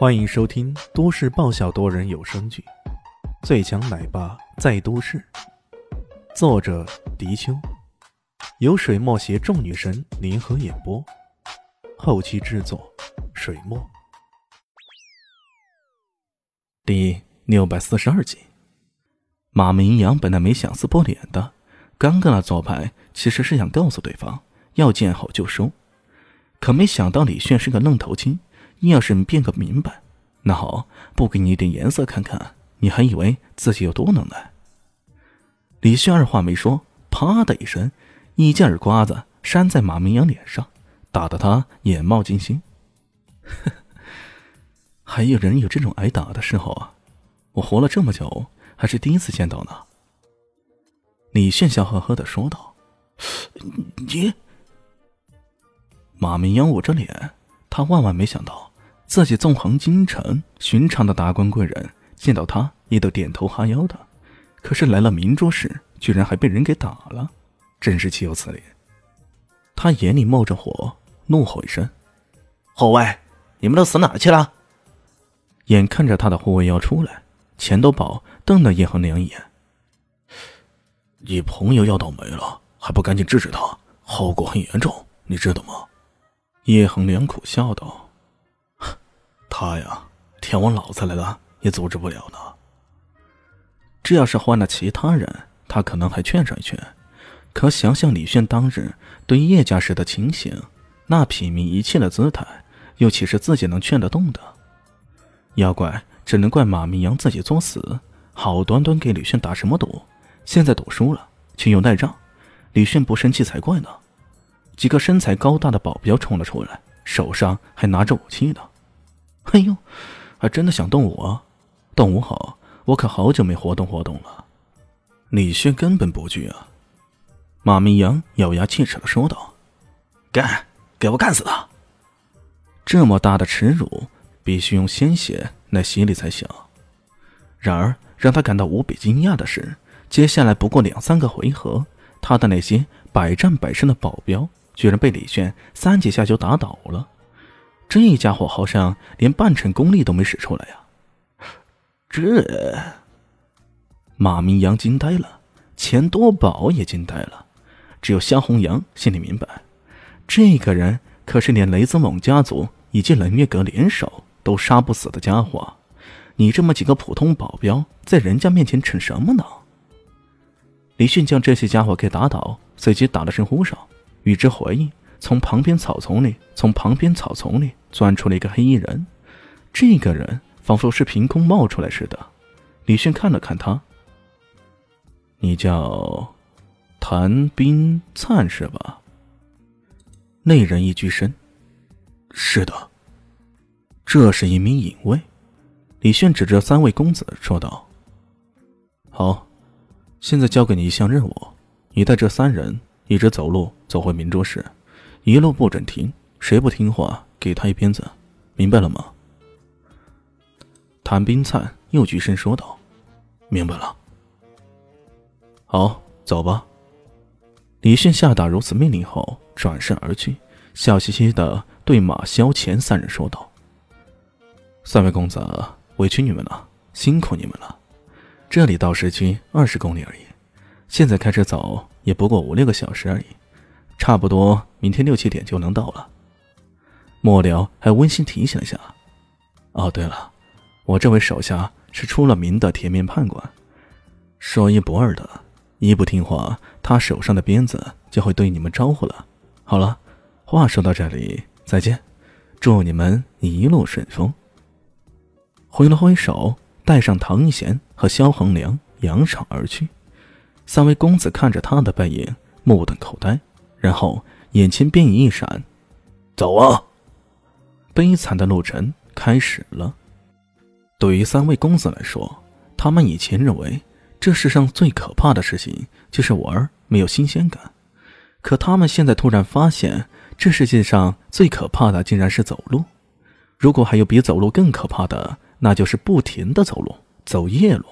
欢迎收听都市爆笑多人有声剧《最强奶爸在都市》，作者：迪秋，由水墨携众女神联合演播，后期制作：水墨。第六百四十二集，马明阳本来没想撕破脸的，刚刚那做派其实是想告诉对方要见好就收，可没想到李炫是个愣头青。你要是变个明白，那好，不给你一点颜色看看，你还以为自己有多能耐？李迅二话没说，啪的一声，一记耳刮子扇在马明阳脸上，打得他眼冒金星。还有人有这种挨打的时候啊！我活了这么久，还是第一次见到呢。李炫笑呵呵的说道：“你……”马明阳捂着脸，他万万没想到。自己纵横京城，寻常的达官贵人见到他也都点头哈腰的，可是来了明珠市，居然还被人给打了，真是岂有此理！他眼里冒着火，怒吼一声：“后卫，你们都死哪去了？”眼看着他的护卫要出来，钱多宝瞪了叶恒良一眼：“你朋友要倒霉了，还不赶紧制止他？后果很严重，你知道吗？”叶恒良苦笑道。他呀，天王老子来了也阻止不了呢。这要是换了其他人，他可能还劝上一劝。可想想李炫当日对叶家时的情形，那痞靡一切的姿态，又岂是自己能劝得动的？要怪，只能怪马明阳自己作死，好端端给李炫打什么赌，现在赌输了，却又赖账。李炫不生气才怪呢。几个身材高大的保镖冲了出来，手上还拿着武器呢。哎呦，还真的想动武啊！动武好，我可好久没活动活动了。李轩根本不惧啊！马明阳咬牙切齿的说道：“干，给我干死他！这么大的耻辱，必须用鲜血来洗礼才行。”然而，让他感到无比惊讶的是，接下来不过两三个回合，他的那些百战百胜的保镖，居然被李轩三几下就打倒了。这家伙好像连半成功力都没使出来呀！这马明阳惊呆了，钱多宝也惊呆了，只有肖红阳心里明白，这个人可是连雷子猛家族以及冷月阁联手都杀不死的家伙。你这么几个普通保镖，在人家面前逞什么呢？李迅将这些家伙给打倒，随即打了声呼哨，与之回应。从旁边草丛里，从旁边草丛里钻出了一个黑衣人。这个人仿佛是凭空冒出来似的。李迅看了看他：“你叫谭冰灿是吧？”那人一鞠身：“是的。”这是一名隐卫。李迅指着三位公子说道：“好，现在交给你一项任务，你带这三人一直走路走回明珠市。”一路不准停，谁不听话，给他一鞭子，明白了吗？谭冰灿又举身说道：“明白了。”好，走吧。李迅下达如此命令后，转身而去，笑嘻嘻的对马萧乾三人说道：“三位公子，委屈你们了，辛苦你们了。这里到市区二十公里而已，现在开车走也不过五六个小时而已。”差不多明天六七点就能到了。末了还温馨提醒了下：“哦，对了，我这位手下是出了名的铁面判官，说一不二的，一不听话，他手上的鞭子就会对你们招呼了。好了，话说到这里，再见，祝你们一路顺风。”挥了挥手，带上唐一贤和萧恒良扬长而去。三位公子看着他的背影，目瞪口呆。然后眼前便一闪，走啊！悲惨的路程开始了。对于三位公子来说，他们以前认为这世上最可怕的事情就是玩没有新鲜感，可他们现在突然发现，这世界上最可怕的竟然是走路。如果还有比走路更可怕的，那就是不停的走路，走夜路。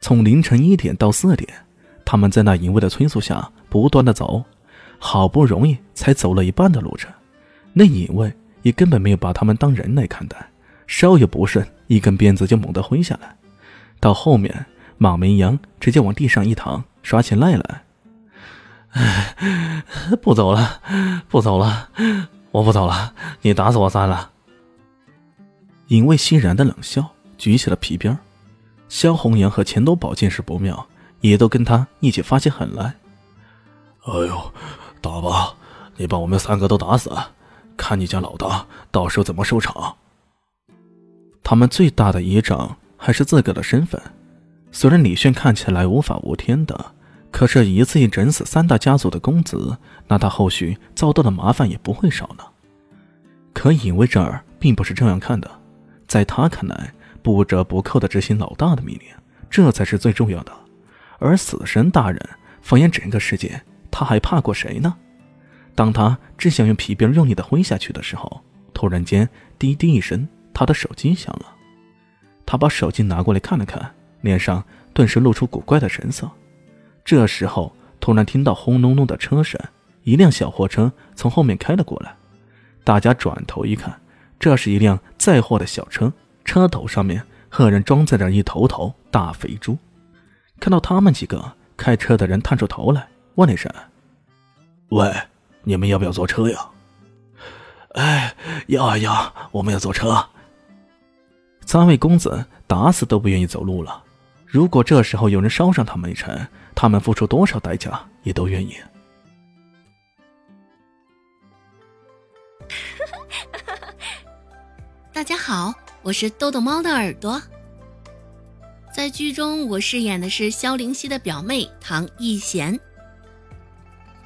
从凌晨一点到四点，他们在那淫威的催促下不断的走。好不容易才走了一半的路程，那隐卫也根本没有把他们当人来看待，稍有不慎，一根鞭子就猛地挥下来。到后面，马明阳直接往地上一躺，耍起赖来。不走了，不走了，我不走了，你打死我算了。尹卫欣然的冷笑，举起了皮鞭。萧红阳和钱多宝见势不妙，也都跟他一起发起狠来。哎呦，打吧，你把我们三个都打死，看你家老大到时候怎么收场。他们最大的依仗还是自个的身份。虽然李炫看起来无法无天的。可是，一次性整死三大家族的公子，那他后续遭到的麻烦也不会少呢。可尹卫这儿并不是这样看的，在他看来，不折不扣的执行老大的命令，这才是最重要的。而死神大人，放眼整个世界，他还怕过谁呢？当他正想用皮鞭用力的挥下去的时候，突然间，滴滴一声，他的手机响了。他把手机拿过来看了看，脸上顿时露出古怪的神色。这时候，突然听到轰隆隆的车声，一辆小货车从后面开了过来。大家转头一看，这是一辆载货的小车，车头上面赫然装载着一头头大肥猪。看到他们几个，开车的人探出头来，问了一声：“喂，你们要不要坐车呀？”“哎，要啊要，我们要坐车。”三位公子打死都不愿意走路了。如果这时候有人捎上他们一程，他们付出多少代价也都愿意。大家好，我是豆豆猫的耳朵。在剧中，我饰演的是萧灵溪的表妹唐艺贤。